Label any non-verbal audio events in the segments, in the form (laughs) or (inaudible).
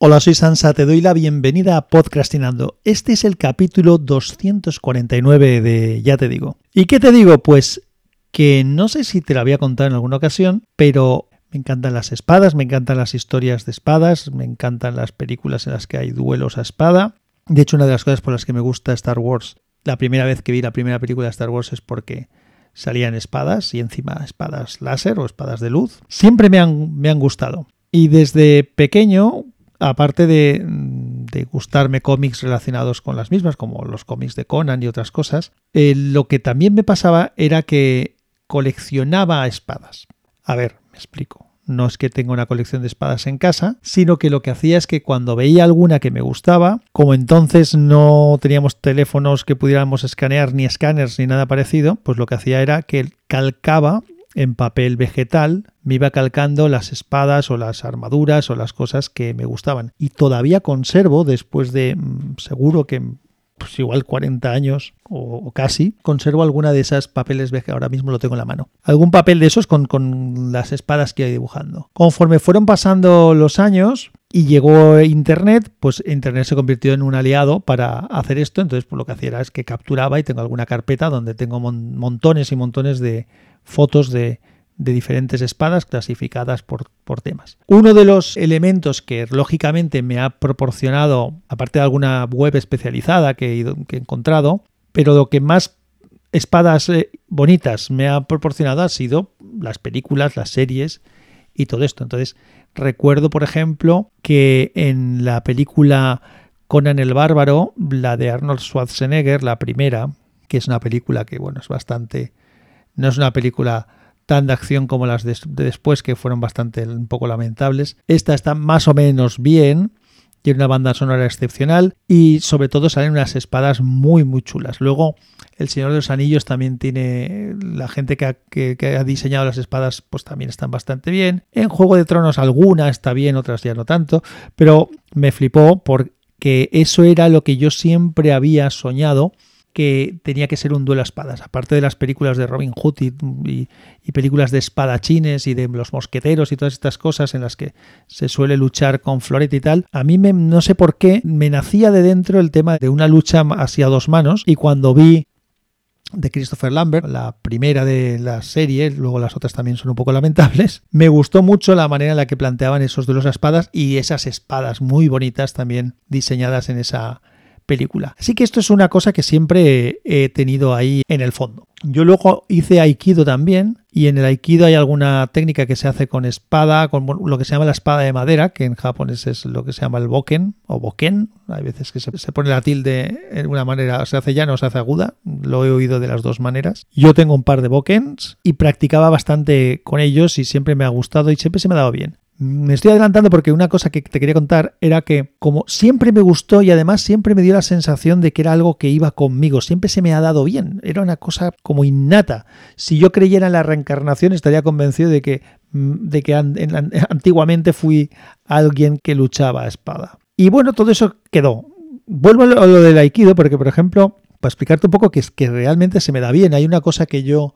Hola, soy Sansa, te doy la bienvenida a Podcastinando. Este es el capítulo 249 de Ya te digo. ¿Y qué te digo? Pues que no sé si te lo había contado en alguna ocasión, pero me encantan las espadas, me encantan las historias de espadas, me encantan las películas en las que hay duelos a espada. De hecho, una de las cosas por las que me gusta Star Wars, la primera vez que vi la primera película de Star Wars es porque salían espadas y encima espadas láser o espadas de luz. Siempre me han, me han gustado. Y desde pequeño, aparte de, gustarme cómics relacionados con las mismas, como los cómics de Conan y otras cosas, eh, lo que también me pasaba era que coleccionaba espadas. A ver, me explico. No es que tenga una colección de espadas en casa, sino que lo que hacía es que cuando veía alguna que me gustaba, como entonces no teníamos teléfonos que pudiéramos escanear ni escáneres ni nada parecido, pues lo que hacía era que calcaba en papel vegetal me iba calcando las espadas o las armaduras o las cosas que me gustaban. Y todavía conservo, después de mm, seguro que pues igual 40 años o, casi, conservo alguna de esas papeles que ahora mismo lo tengo en la mano. Algún papel de esos con, con las espadas que iba dibujando. Conforme fueron pasando los años, y llegó Internet, pues Internet se convirtió en un aliado para hacer esto. Entonces, pues lo que hacía era es que capturaba y tengo alguna carpeta donde tengo montones y montones de fotos de, diferentes espadas clasificadas por, por, temas. Uno de los elementos que lógicamente me ha proporcionado, aparte de alguna web especializada que he, encontrado, pero lo que más espadas eh, bonitas me ha proporcionado ha sido las películas, las series y todo esto. Entonces, recuerdo, por ejemplo, que en la película Conan el Bárbaro, la de Arnold Schwarzenegger, la primera, que es una película que, bueno, es bastante... No es una película tan de acción como las de, después, que fueron bastante un poco lamentables. Esta está más o menos bien, tiene una banda sonora excepcional y sobre todo salen unas espadas muy muy chulas. Luego el Señor de los Anillos también tiene la gente que ha, diseñado las espadas pues también están bastante bien. En Juego de Tronos alguna está bien, otras ya no tanto, pero me flipó porque eso era lo que yo siempre había soñado que tenía que ser un duelo a espadas. Aparte de las películas de Robin Hood y, películas de espadachines y de los mosqueteros y todas estas cosas en las que se suele luchar con florete y tal, a mí me, no sé por qué me nacía de dentro el tema de una lucha hacia dos manos y cuando vi de Christopher Lambert, la primera de la serie, luego las otras también son un poco lamentables. Me gustó mucho la manera en la que planteaban esos duelos a espadas y esas espadas muy bonitas también diseñadas en esa película. Así que esto es una cosa que siempre he tenido ahí en el fondo. Yo luego hice aikido también y en el aikido hay alguna técnica que se hace con espada, con lo que se llama la espada de madera, que en japonés es lo que se llama el boken o boken. Hay veces que se, pone la tilde en una manera, se hace llana o se hace aguda. Lo he oído de las dos maneras. Yo tengo un par de bokens y practicaba bastante con ellos y siempre me ha gustado y siempre se me ha dado bien. Me estoy adelantando porque una cosa que te quería contar era que como siempre me gustó y además siempre me dio la sensación de que era algo que iba conmigo, siempre se me ha dado bien, era una cosa como innata. Si yo creyera en la reencarnación estaría convencido de que, mm, de que (laughs) antiguamente fui alguien que luchaba a espada. Y bueno, todo eso quedó. Vuelvo a lo del aikido porque, por ejemplo, para explicarte un poco que es que realmente se me da bien, hay una cosa que yo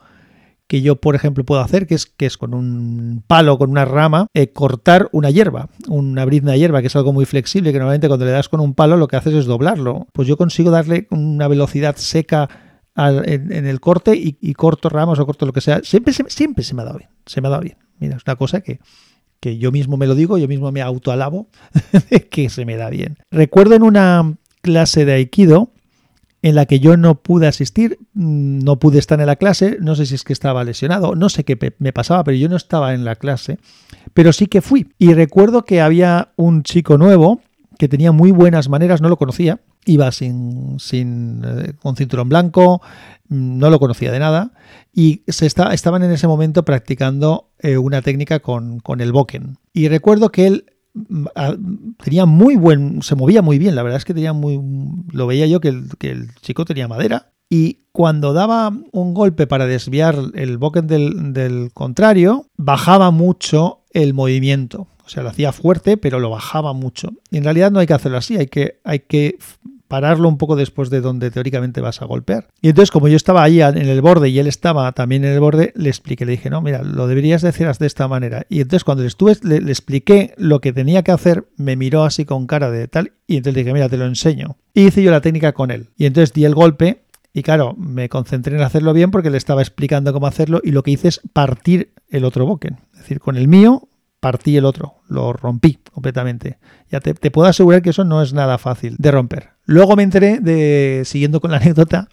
que yo, por ejemplo, puedo hacer, que es, que es con un palo, con una rama, eh, cortar una hierba, una brizna hierba, que es algo muy flexible, que normalmente cuando le das con un palo lo que haces es doblarlo. Pues yo consigo darle una velocidad seca en, el corte y, corto ramas o corto lo que sea. Siempre, siempre se me ha dado bien, se me ha dado bien. Mira, es una cosa que, que yo mismo me lo digo, yo mismo me autoalabo (laughs) que se me da bien. Recuerdo en una clase de Aikido, en la que yo no pude asistir, mm, no pude estar en la clase, no sé si es que estaba lesionado, no sé qué me pasaba, pero yo no estaba en la clase, pero sí que fui. Y recuerdo que había un chico nuevo que tenía muy buenas maneras, no lo conocía, iba sin, sin eh, con cinturón blanco, mm, no lo conocía de nada, y se está, estaban en ese momento practicando eh, una técnica con, con el boken. Y recuerdo que él tenía muy buen, se movía muy bien, la verdad es que tenía muy, lo veía yo que el, chico tenía madera y cuando daba un golpe para desviar el boken del, contrario, bajaba mucho el movimiento. O sea, lo hacía fuerte, pero lo bajaba mucho. Y en realidad no hay que hacerlo así, hay que, hay que pararlo un poco después de donde teóricamente vas a golpear. Y entonces, como yo estaba ahí en el borde y él estaba también en el borde, le expliqué, le dije, no, mira, lo deberías decir de esta manera. Y entonces cuando le estuve, le, expliqué lo que tenía que hacer, me miró así con cara de tal, y entonces le dije, mira, te lo enseño. Y hice yo la técnica con él. Y entonces di el golpe y claro, me concentré en hacerlo bien porque le estaba explicando cómo hacerlo y lo que hice es partir el otro boken. Es decir, con el mío partí el otro, lo rompí completamente. Ya te, puedo asegurar que eso no es nada fácil de romper. Luego me enteré de, siguiendo con la anécdota,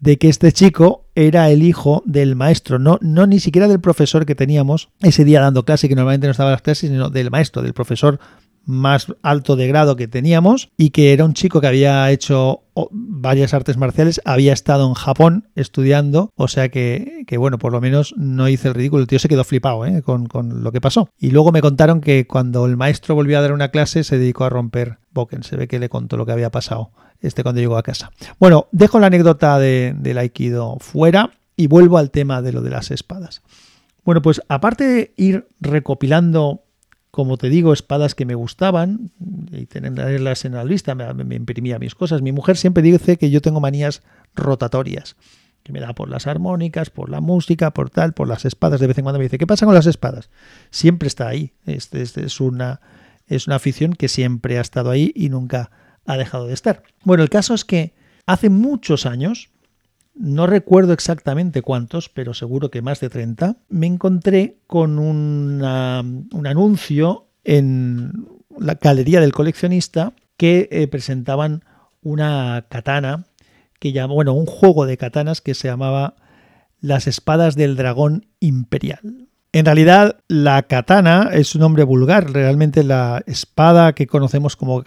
de que este chico era el hijo del maestro, no, no ni siquiera del profesor que teníamos ese día dando clase, que normalmente no estaba en las clases, sino del maestro, del profesor más alto de grado que teníamos y que era un chico que había hecho varias artes marciales, había estado en Japón estudiando, o sea que, bueno, por lo menos no hice el ridículo, el tío se quedó flipado ¿eh? con, con, lo que pasó. Y luego me contaron que cuando el maestro volvió a dar una clase se dedicó a romper Se ve que le contó lo que había pasado este cuando llegó a casa. Bueno, dejo la anécdota de, del Aikido fuera y vuelvo al tema de lo de las espadas. Bueno, pues aparte de ir recopilando como te digo, espadas que me gustaban y tenerlas en la lista, me, imprimía mis cosas. Mi mujer siempre dice que yo tengo manías rotatorias, que me da por las armónicas, por la música, por tal, por las espadas. De vez en cuando me dice, ¿qué pasa con las espadas? Siempre está ahí. Este, este es, una, es una afición que siempre ha estado ahí y nunca ha dejado de estar. Bueno, el caso es que hace muchos años, no recuerdo exactamente cuántos, pero seguro que más de 30, me encontré con un anuncio en la galería del coleccionista que eh, presentaban una katana que llama, bueno, un juego de katanas que se llamaba Las espadas del dragón imperial. En realidad, la katana es un nombre vulgar. Realmente la espada que conocemos como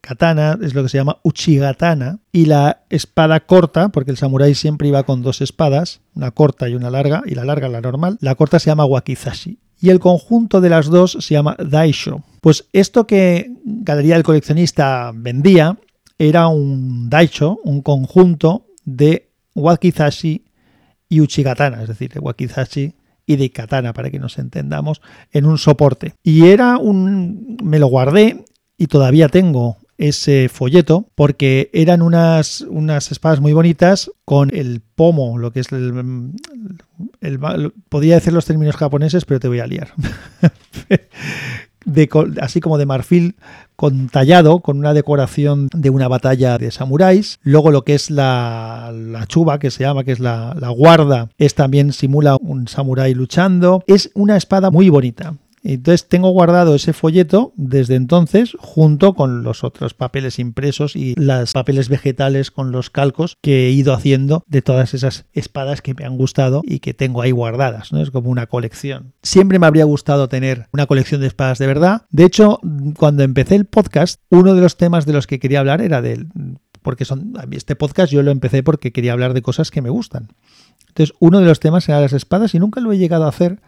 katana es lo que se llama uchigatana y la espada corta, porque el samurái siempre iba con dos espadas, una corta y una larga, y la larga la normal, la corta se llama wakizashi y el conjunto de las dos se llama daisho. Pues esto que Galería del Coleccionista vendía era un daisho, un conjunto de wakizashi y uchigatana, es decir, de wakizashi y de katana, para que nos entendamos, en un soporte. Y era un... me lo guardé y todavía tengo ese folleto porque eran unas, unas espadas muy bonitas con el pomo, lo que es el, podía decir los términos japoneses, pero te voy a liar. (laughs) De, así como de marfil con tallado, con una decoración de una batalla de samuráis. Luego lo que es la, la chuba, que se llama, que es la, la, guarda, es también simula un samurái luchando. Es una espada muy bonita. Entonces tengo guardado ese folleto desde entonces junto con los otros papeles impresos y los papeles vegetales con los calcos que he ido haciendo de todas esas espadas que me han gustado y que tengo ahí guardadas. ¿no? Es como una colección. Siempre me habría gustado tener una colección de espadas de verdad. De hecho, cuando empecé el podcast, uno de los temas de los que quería hablar era del... Porque son, este podcast yo lo empecé porque quería hablar de cosas que me gustan. Entonces, uno de los temas era las espadas y nunca lo he llegado a hacer.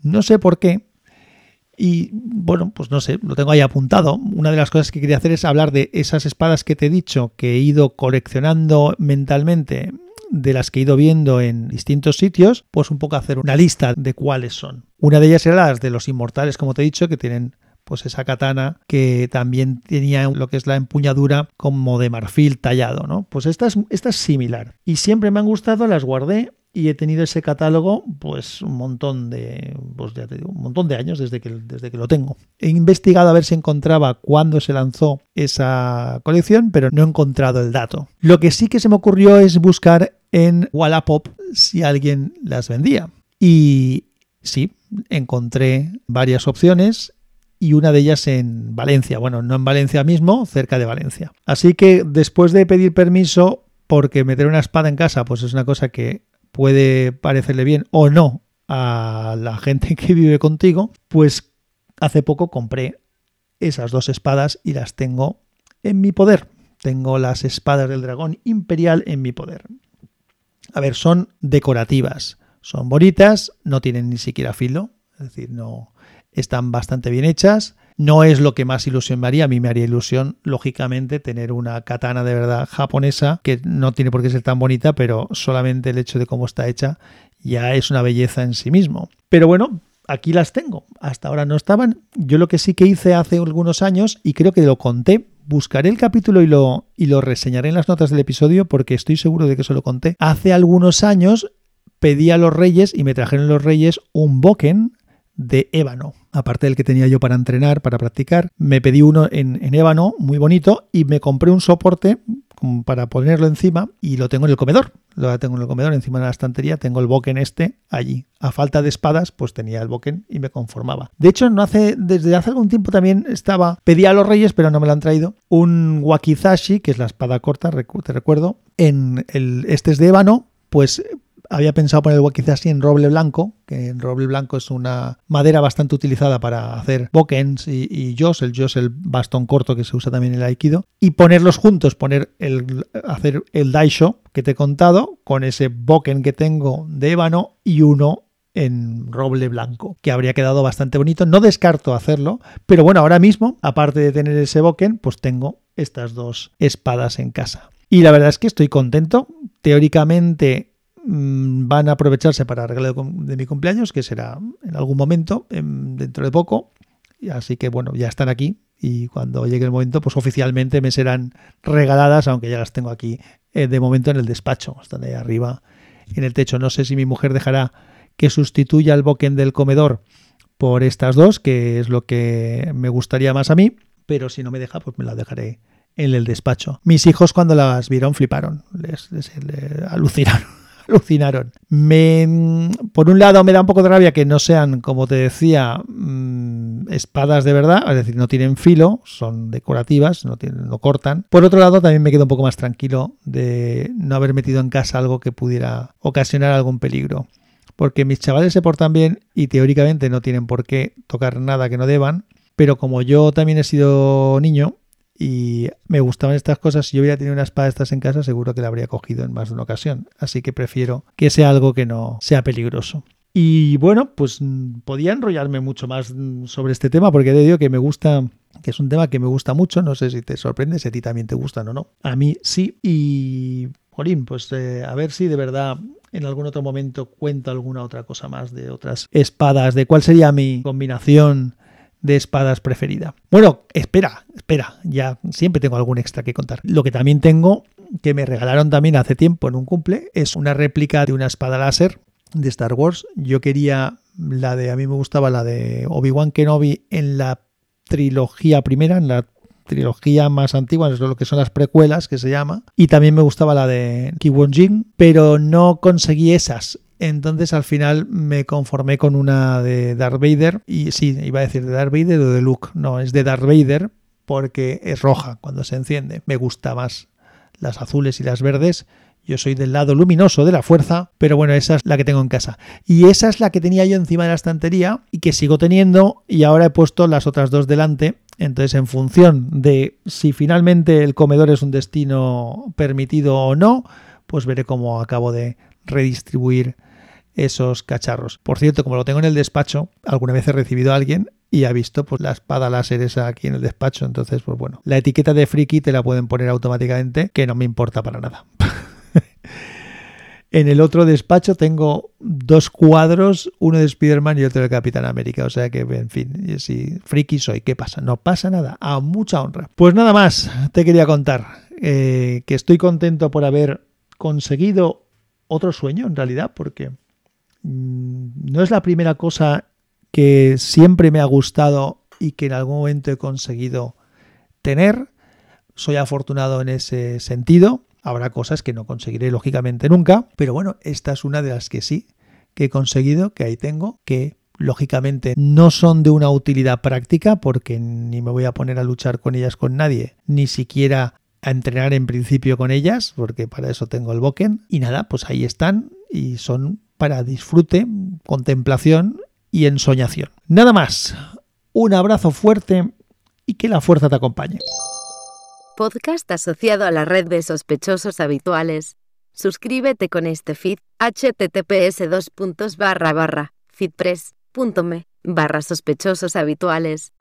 No sé por qué, y bueno, pues no sé, lo tengo ahí apuntado. Una de las cosas que quería hacer es hablar de esas espadas que te he dicho, que he ido coleccionando mentalmente, de las que he ido viendo en distintos sitios, pues un poco hacer una lista de cuáles son. Una de ellas era las de los inmortales, como te he dicho, que tienen pues esa katana que también tenía lo que es la empuñadura como de marfil tallado, ¿no? Pues esta es, esta es similar. Y siempre me han gustado, las guardé y he tenido ese catálogo pues un montón de pues ya te digo, un montón de años desde que, desde que lo tengo. He investigado a ver si encontraba cuándo se lanzó esa colección, pero no he encontrado el dato. Lo que sí que se me ocurrió es buscar en Wallapop si alguien las vendía. Y sí, encontré varias opciones y una de ellas en Valencia. Bueno, no en Valencia mismo, cerca de Valencia. Así que después de pedir permiso, porque meter una espada en casa, pues es una cosa que puede parecerle bien o no a la gente (laughs) que vive contigo, pues hace poco compré esas dos espadas y las tengo en mi poder. Tengo las espadas del dragón imperial en mi poder. A ver, son decorativas, son bonitas, no tienen ni siquiera filo, es decir, no están bastante bien hechas no es lo que más ilusión me haría. A mí me haría ilusión, lógicamente, tener una katana de verdad japonesa, que no tiene por qué ser tan bonita, pero solamente el hecho de cómo está hecha ya es una belleza en sí mismo. Pero bueno, aquí las tengo. Hasta ahora no estaban. Yo lo que sí que hice hace algunos años, y creo que lo conté, buscaré el capítulo y lo, y lo reseñaré en las notas del episodio porque estoy seguro de que se lo conté. Hace algunos años pedí a los reyes y me trajeron los reyes un boken de ébano. Aparte del que tenía yo para entrenar, para practicar, me pedí uno en, en ébano muy bonito y me compré un soporte para ponerlo encima y lo tengo en el comedor. Lo tengo en el comedor, encima de la estantería, tengo el boken este allí. A falta de espadas, pues tenía el boken y me conformaba. De hecho, no hace, desde hace algún tiempo también estaba, pedía a los reyes, pero no me lo han traído, un wakizashi, que es la espada corta, te recuerdo, en el, este es de ébano, pues había pensado poner el wakizashi en roble blanco, que el roble blanco es una madera bastante utilizada para hacer bokens y, y jos, el jos el bastón corto que se usa también en el aikido, y ponerlos juntos, poner el, hacer el daisho que te he contado con ese boken que tengo de ébano y uno en roble blanco, que habría quedado bastante bonito. No descarto hacerlo, pero bueno, ahora mismo, aparte de tener ese boken, pues tengo estas dos espadas en casa. Y la verdad es que estoy contento. Teóricamente van a aprovecharse para regalo de mi cumpleaños, que será en algún momento, dentro de poco. Así que bueno, ya están aquí y cuando llegue el momento, pues oficialmente me serán regaladas, aunque ya las tengo aquí eh, de momento en el despacho, están ahí arriba en el techo. No sé si mi mujer dejará que sustituya el boquen del comedor por estas dos, que es lo que me gustaría más a mí, pero si no me deja, pues me las dejaré en el despacho. Mis hijos cuando las vieron fliparon, les alucinaron alucinaron. Me, por un lado me da un poco de rabia que no sean, como te decía, mm, espadas de verdad, es decir, no tienen filo, son decorativas, no, tienen, no cortan. Por otro lado, también me quedo un poco más tranquilo de no haber metido en casa algo que pudiera ocasionar algún peligro. Porque mis chavales se portan bien y teóricamente no tienen por qué tocar nada que no deban, pero como yo también he sido niño, y me gustaban estas cosas. Si yo hubiera tenido una espada de estas en casa, seguro que la habría cogido en más de una ocasión. Así que prefiero que sea algo que no sea peligroso. Y bueno, pues mm, podía enrollarme mucho más mm, sobre este tema porque te digo que me gusta, que es un tema que me gusta mucho. No sé si te sorprende, si a ti también te gustan o no. A mí sí. Y, Jolín, pues eh, a ver si de verdad en algún otro momento cuento alguna otra cosa más de otras espadas, de cuál sería mi combinación de espadas preferida. Bueno, espera, espera, ya siempre tengo algún extra que contar. Lo que también tengo, que me regalaron también hace tiempo en un cumple, es una réplica de una espada láser de Star Wars. Yo quería la de, a mí me gustaba la de Obi-Wan Kenobi en la trilogía primera, en la trilogía más antigua, es lo que son las precuelas que se llama, y también me gustaba la de Ki-Won Jin, pero no conseguí esas entonces al final me conformé con una de Darth Vader. Y sí, iba a decir de Darth Vader o de Luke. No, es de Darth Vader porque es roja cuando se enciende. Me gusta más las azules y las verdes. Yo soy del lado luminoso de la fuerza, pero bueno, esa es la que tengo en casa. Y esa es la que tenía yo encima de la estantería y que sigo teniendo y ahora he puesto las otras dos delante. Entonces, en función de si finalmente el comedor es un destino permitido o no, pues veré cómo acabo de redistribuir esos cacharros. Por cierto, como lo tengo en el despacho, alguna vez he recibido a alguien y ha visto pues la espada láser esa aquí en el despacho. Entonces, pues bueno, la etiqueta de friki te la pueden poner automáticamente, que no me importa para nada. (laughs) en el otro despacho tengo dos cuadros, uno de Spider-Man y otro de Capitán América. O sea que, en fin, si friki soy, ¿qué pasa? No pasa nada, a mucha honra. Pues nada más, te quería contar eh, que estoy contento por haber conseguido otro sueño en realidad, porque no es la primera cosa que siempre me ha gustado y que en algún momento he conseguido tener. Soy afortunado en ese sentido. Habrá cosas que no conseguiré lógicamente nunca, pero bueno, esta es una de las que sí que he conseguido, que ahí tengo, que lógicamente no son de una utilidad práctica porque ni me voy a poner a luchar con ellas con nadie, ni siquiera a entrenar en principio con ellas, porque para eso tengo el Boken. Y nada, pues ahí están y son para disfrute, contemplación y ensoñación. Nada más. Un abrazo fuerte y que la fuerza te acompañe. Podcast asociado a la red de sospechosos habituales. Suscríbete con este feed https dos barra barra feedpress.me barra sospechosos habituales.